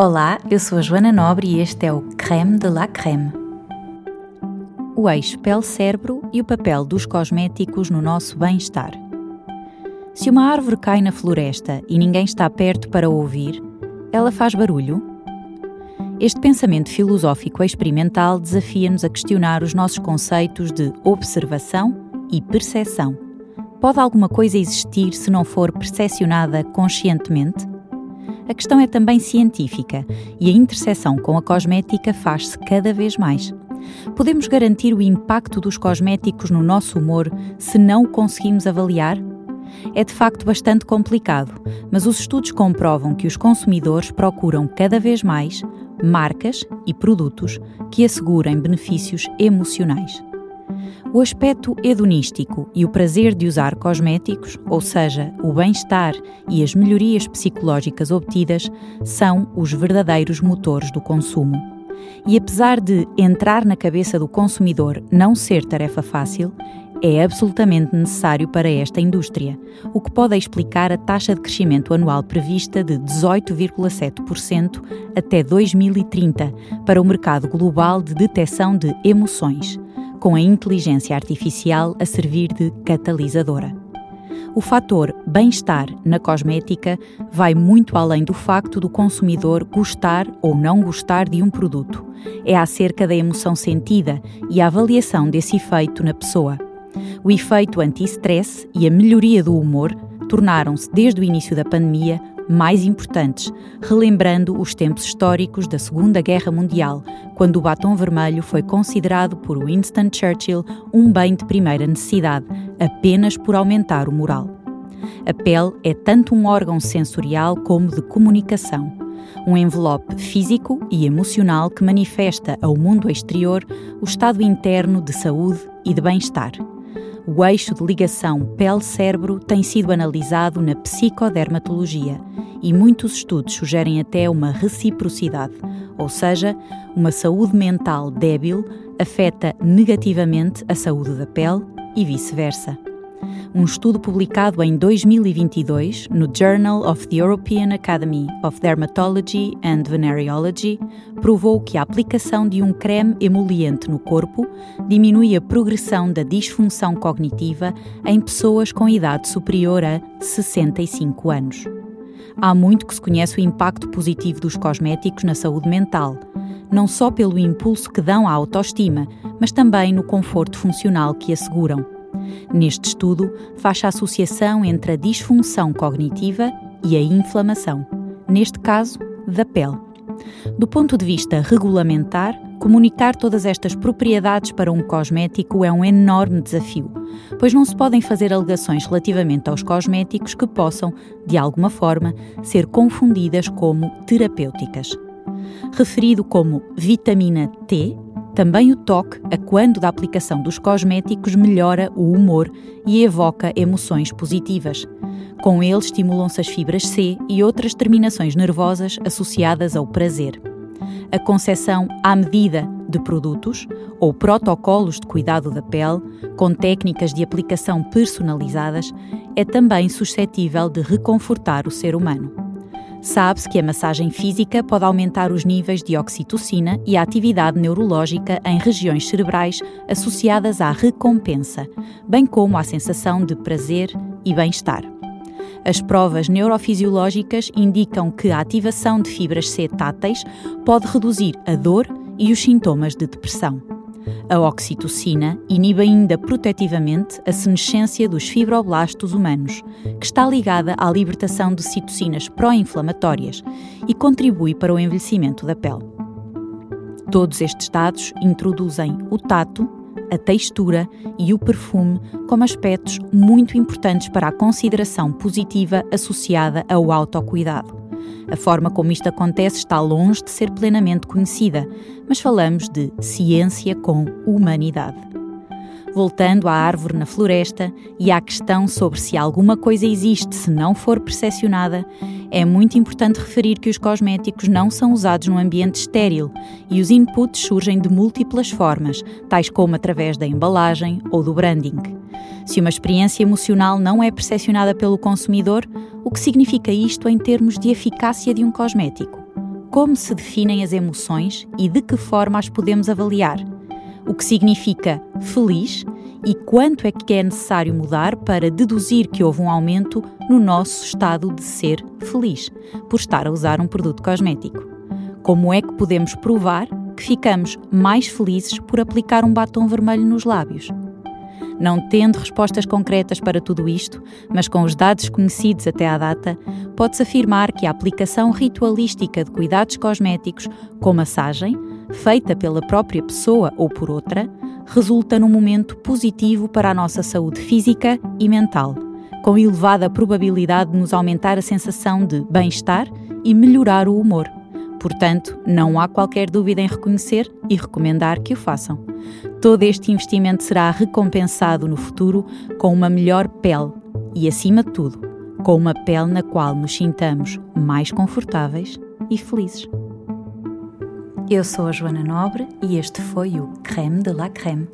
Olá, eu sou a Joana Nobre e este é o Creme de la Creme. O eixo pele-cérebro e o papel dos cosméticos no nosso bem-estar. Se uma árvore cai na floresta e ninguém está perto para ouvir, ela faz barulho? Este pensamento filosófico experimental desafia-nos a questionar os nossos conceitos de observação e percepção. Pode alguma coisa existir se não for percepcionada conscientemente? A questão é também científica e a interseção com a cosmética faz-se cada vez mais. Podemos garantir o impacto dos cosméticos no nosso humor se não o conseguimos avaliar? É de facto bastante complicado, mas os estudos comprovam que os consumidores procuram cada vez mais marcas e produtos que assegurem benefícios emocionais. O aspecto hedonístico e o prazer de usar cosméticos, ou seja, o bem-estar e as melhorias psicológicas obtidas, são os verdadeiros motores do consumo. E apesar de entrar na cabeça do consumidor não ser tarefa fácil, é absolutamente necessário para esta indústria, o que pode explicar a taxa de crescimento anual prevista de 18,7% até 2030 para o mercado global de detecção de emoções com a inteligência artificial a servir de catalisadora. O fator bem-estar na cosmética vai muito além do facto do consumidor gostar ou não gostar de um produto. É acerca da emoção sentida e a avaliação desse efeito na pessoa. O efeito anti-stress e a melhoria do humor tornaram-se, desde o início da pandemia, mais importantes, relembrando os tempos históricos da Segunda Guerra Mundial, quando o batom vermelho foi considerado por Winston Churchill um bem de primeira necessidade, apenas por aumentar o moral. A pele é tanto um órgão sensorial como de comunicação. Um envelope físico e emocional que manifesta ao mundo exterior o estado interno de saúde e de bem-estar. O eixo de ligação pele-cérebro tem sido analisado na psicodermatologia e muitos estudos sugerem até uma reciprocidade, ou seja, uma saúde mental débil afeta negativamente a saúde da pele e vice-versa. Um estudo publicado em 2022 no Journal of the European Academy of Dermatology and Venereology provou que a aplicação de um creme emoliente no corpo diminui a progressão da disfunção cognitiva em pessoas com idade superior a 65 anos. Há muito que se conhece o impacto positivo dos cosméticos na saúde mental, não só pelo impulso que dão à autoestima, mas também no conforto funcional que asseguram. Neste estudo, faz-se a associação entre a disfunção cognitiva e a inflamação, neste caso, da pele. Do ponto de vista regulamentar, comunicar todas estas propriedades para um cosmético é um enorme desafio, pois não se podem fazer alegações relativamente aos cosméticos que possam, de alguma forma, ser confundidas como terapêuticas. Referido como vitamina T, também o toque, a quando da aplicação dos cosméticos, melhora o humor e evoca emoções positivas. Com ele estimulam-se as fibras C e outras terminações nervosas associadas ao prazer. A concepção à medida de produtos ou protocolos de cuidado da pele, com técnicas de aplicação personalizadas, é também suscetível de reconfortar o ser humano. Sabe-se que a massagem física pode aumentar os níveis de oxitocina e a atividade neurológica em regiões cerebrais associadas à recompensa, bem como à sensação de prazer e bem-estar. As provas neurofisiológicas indicam que a ativação de fibras C táteis pode reduzir a dor e os sintomas de depressão. A oxitocina inibe ainda protetivamente a senescência dos fibroblastos humanos, que está ligada à libertação de citocinas pró-inflamatórias e contribui para o envelhecimento da pele. Todos estes dados introduzem o tato, a textura e o perfume como aspectos muito importantes para a consideração positiva associada ao autocuidado. A forma como isto acontece está longe de ser plenamente conhecida, mas falamos de ciência com humanidade. Voltando à árvore na floresta e à questão sobre se alguma coisa existe se não for percepcionada, é muito importante referir que os cosméticos não são usados num ambiente estéril e os inputs surgem de múltiplas formas, tais como através da embalagem ou do branding. Se uma experiência emocional não é percepcionada pelo consumidor, o que significa isto em termos de eficácia de um cosmético? como se definem as emoções e de que forma as podemos avaliar, o que significa feliz e quanto é que é necessário mudar para deduzir que houve um aumento no nosso estado de ser feliz, por estar a usar um produto cosmético. Como é que podemos provar que ficamos mais felizes por aplicar um batom vermelho nos lábios? Não tendo respostas concretas para tudo isto, mas com os dados conhecidos até à data, pode-se afirmar que a aplicação ritualística de cuidados cosméticos, com massagem, feita pela própria pessoa ou por outra, resulta num momento positivo para a nossa saúde física e mental, com elevada probabilidade de nos aumentar a sensação de bem-estar e melhorar o humor. Portanto, não há qualquer dúvida em reconhecer e recomendar que o façam. Todo este investimento será recompensado no futuro com uma melhor pele e, acima de tudo, com uma pele na qual nos sintamos mais confortáveis e felizes. Eu sou a Joana Nobre e este foi o Creme de la Creme